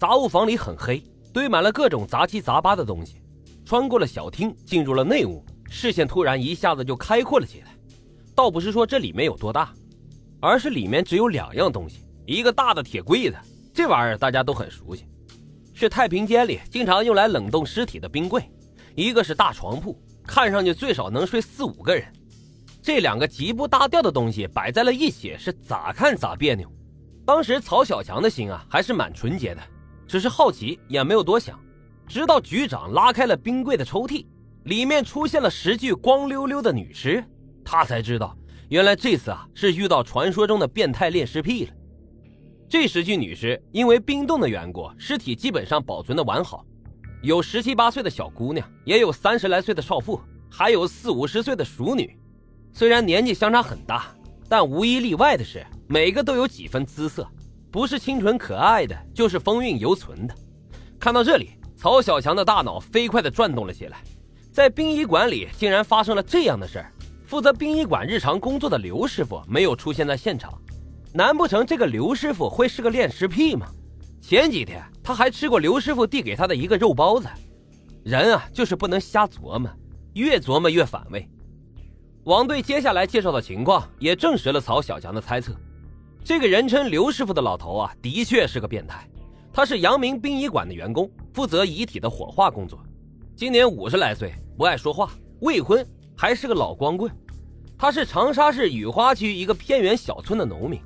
杂物房里很黑，堆满了各种杂七杂八的东西。穿过了小厅，进入了内屋，视线突然一下子就开阔了起来。倒不是说这里面有多大，而是里面只有两样东西：一个大的铁柜子，这玩意儿大家都很熟悉，是太平间里经常用来冷冻尸体的冰柜；一个是大床铺，看上去最少能睡四五个人。这两个极不搭调的东西摆在了一起，是咋看咋别扭。当时曹小强的心啊，还是蛮纯洁的，只是好奇，也没有多想。直到局长拉开了冰柜的抽屉，里面出现了十具光溜溜的女尸，他才知道，原来这次啊是遇到传说中的变态恋尸癖了。这十具女尸因为冰冻的缘故，尸体基本上保存的完好，有十七八岁的小姑娘，也有三十来岁的少妇，还有四五十岁的熟女。虽然年纪相差很大，但无一例外的是，每个都有几分姿色，不是清纯可爱的，就是风韵犹存的。看到这里。曹小强的大脑飞快地转动了起来，在殡仪馆里竟然发生了这样的事儿。负责殡仪馆日常工作的刘师傅没有出现在现场，难不成这个刘师傅会是个恋尸癖吗？前几天他还吃过刘师傅递给他的一个肉包子。人啊，就是不能瞎琢磨，越琢磨越反胃。王队接下来介绍的情况也证实了曹小强的猜测，这个人称刘师傅的老头啊，的确是个变态。他是阳明殡仪馆的员工，负责遗体的火化工作。今年五十来岁，不爱说话，未婚，还是个老光棍。他是长沙市雨花区一个偏远小村的农民。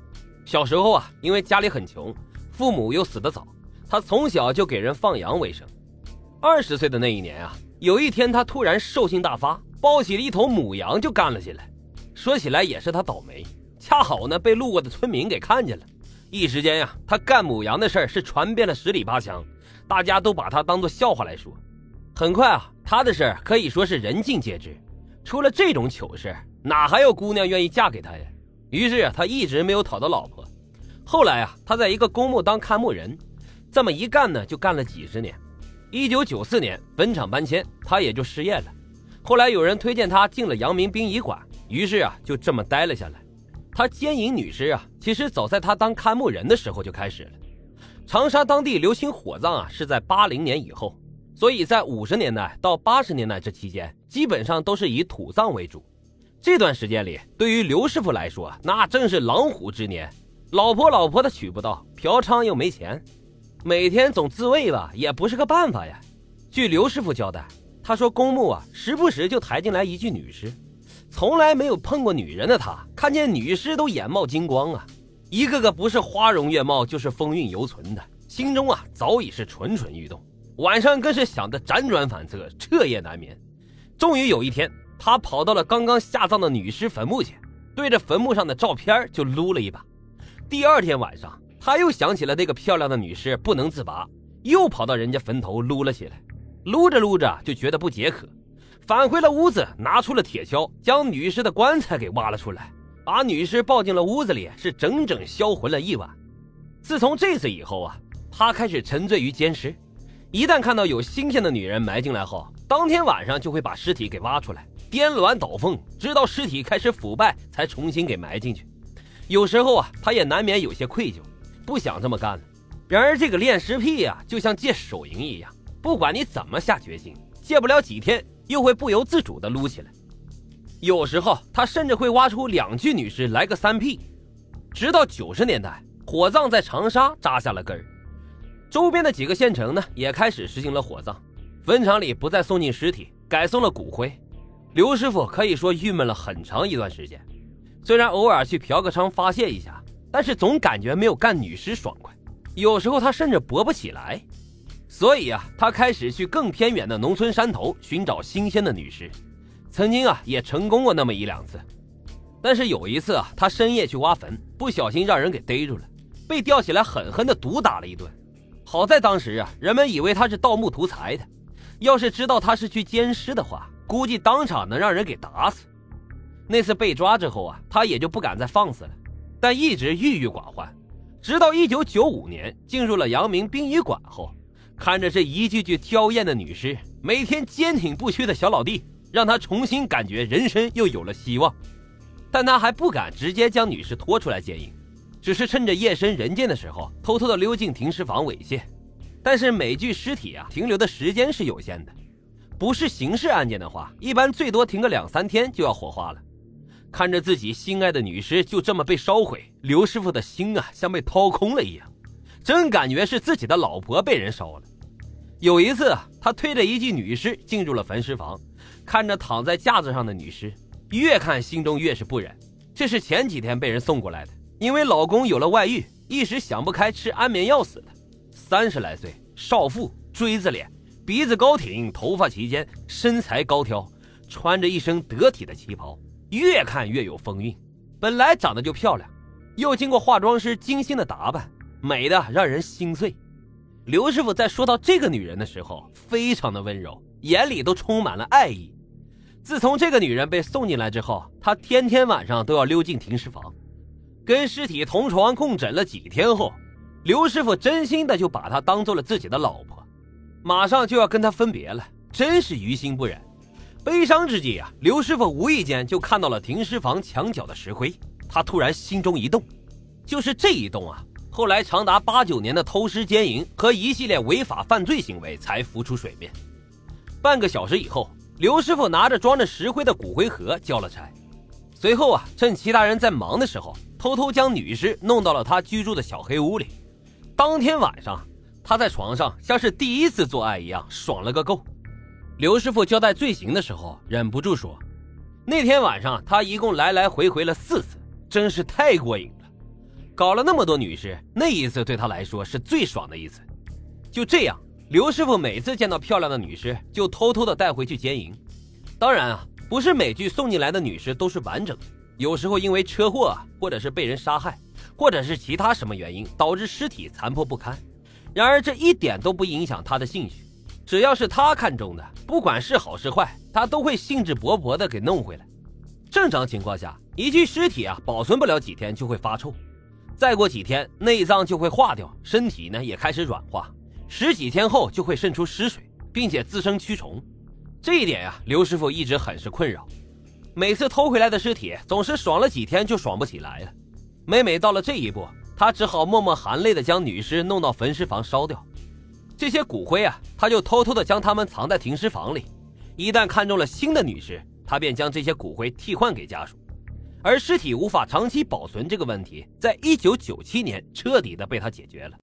小时候啊，因为家里很穷，父母又死得早，他从小就给人放羊为生。二十岁的那一年啊，有一天他突然兽性大发，抱起了一头母羊就干了起来。说起来也是他倒霉，恰好呢被路过的村民给看见了。一时间呀，他干母羊的事儿是传遍了十里八乡，大家都把他当做笑话来说。很快啊，他的事儿可以说是人尽皆知。出了这种糗事，哪还有姑娘愿意嫁给他呀？于是啊，他一直没有讨到老婆。后来啊，他在一个公墓当看墓人，这么一干呢，就干了几十年。一九九四年坟场搬迁，他也就失业了。后来有人推荐他进了阳明殡仪馆，于是啊，就这么待了下来。他奸淫女尸啊，其实早在他当看墓人的时候就开始了。长沙当地流行火葬啊，是在八零年以后，所以在五十年代到八十年代这期间，基本上都是以土葬为主。这段时间里，对于刘师傅来说，那正是狼虎之年，老婆老婆的娶不到，嫖娼又没钱，每天总自慰吧，也不是个办法呀。据刘师傅交代，他说公墓啊，时不时就抬进来一具女尸。从来没有碰过女人的他，看见女尸都眼冒金光啊，一个个不是花容月貌，就是风韵犹存的，心中啊早已是蠢蠢欲动，晚上更是想得辗转反侧，彻夜难眠。终于有一天，他跑到了刚刚下葬的女尸坟墓前，对着坟墓上的照片就撸了一把。第二天晚上，他又想起了那个漂亮的女尸，不能自拔，又跑到人家坟头撸了起来，撸着撸着就觉得不解渴。返回了屋子，拿出了铁锹，将女尸的棺材给挖了出来，把女尸抱进了屋子里，是整整销魂了一晚。自从这次以后啊，他开始沉醉于奸尸，一旦看到有新鲜的女人埋进来后，当天晚上就会把尸体给挖出来，颠鸾倒凤，直到尸体开始腐败，才重新给埋进去。有时候啊，他也难免有些愧疚，不想这么干了。然而这个恋尸癖呀，就像戒手淫一样，不管你怎么下决心，戒不了几天。又会不由自主地撸起来，有时候他甚至会挖出两具女尸来个三 P。直到九十年代，火葬在长沙扎下了根儿，周边的几个县城呢也开始实行了火葬，坟场里不再送进尸体，改送了骨灰。刘师傅可以说郁闷了很长一段时间，虽然偶尔去嫖个娼发泄一下，但是总感觉没有干女尸爽快，有时候他甚至勃不起来。所以啊，他开始去更偏远的农村山头寻找新鲜的女尸，曾经啊也成功过那么一两次，但是有一次啊，他深夜去挖坟，不小心让人给逮住了，被吊起来狠狠的毒打了一顿。好在当时啊，人们以为他是盗墓图财的，要是知道他是去奸尸的话，估计当场能让人给打死。那次被抓之后啊，他也就不敢再放肆了，但一直郁郁寡欢，直到一九九五年进入了阳明殡仪馆后。看着这一具具娇艳的女尸，每天坚挺不屈的小老弟，让他重新感觉人生又有了希望。但他还不敢直接将女尸拖出来奸淫，只是趁着夜深人静的时候，偷偷的溜进停尸房猥亵。但是每具尸体啊停留的时间是有限的，不是刑事案件的话，一般最多停个两三天就要火化了。看着自己心爱的女尸就这么被烧毁，刘师傅的心啊像被掏空了一样，真感觉是自己的老婆被人烧了。有一次，他推着一具女尸进入了焚尸房，看着躺在架子上的女尸，越看心中越是不忍。这是前几天被人送过来的，因为老公有了外遇，一时想不开吃安眠药死的。三十来岁，少妇，锥子脸，鼻子高挺，头发齐肩，身材高挑，穿着一身得体的旗袍。越看越有风韵，本来长得就漂亮，又经过化妆师精心的打扮，美的让人心碎。刘师傅在说到这个女人的时候，非常的温柔，眼里都充满了爱意。自从这个女人被送进来之后，他天天晚上都要溜进停尸房，跟尸体同床共枕了几天后，刘师傅真心的就把她当做了自己的老婆，马上就要跟她分别了，真是于心不忍。悲伤之际啊，刘师傅无意间就看到了停尸房墙角的石灰，他突然心中一动，就是这一动啊，后来长达八九年的偷尸奸淫和一系列违法犯罪行为才浮出水面。半个小时以后，刘师傅拿着装着石灰的骨灰盒交了差，随后啊，趁其他人在忙的时候，偷偷将女尸弄到了他居住的小黑屋里。当天晚上，他在床上像是第一次做爱一样，爽了个够。刘师傅交代罪行的时候，忍不住说：“那天晚上他一共来来回回了四次，真是太过瘾。搞了那么多女士，那一次对他来说是最爽的一次。就这样，刘师傅每次见到漂亮的女士，就偷偷的带回去奸淫。当然啊，不是每具送进来的女士都是完整的，有时候因为车祸，或者是被人杀害，或者是其他什么原因导致尸体残破不堪。然而这一点都不影响他的兴趣。”只要是他看中的，不管是好是坏，他都会兴致勃勃的给弄回来。正常情况下，一具尸体啊，保存不了几天就会发臭，再过几天内脏就会化掉，身体呢也开始软化，十几天后就会渗出尸水，并且滋生蛆虫。这一点呀，刘师傅一直很是困扰。每次偷回来的尸体总是爽了几天就爽不起来了，每每到了这一步，他只好默默含泪的将女尸弄到焚尸房烧掉。这些骨灰啊，他就偷偷的将它们藏在停尸房里。一旦看中了新的女尸，他便将这些骨灰替换给家属。而尸体无法长期保存这个问题，在一九九七年彻底的被他解决了。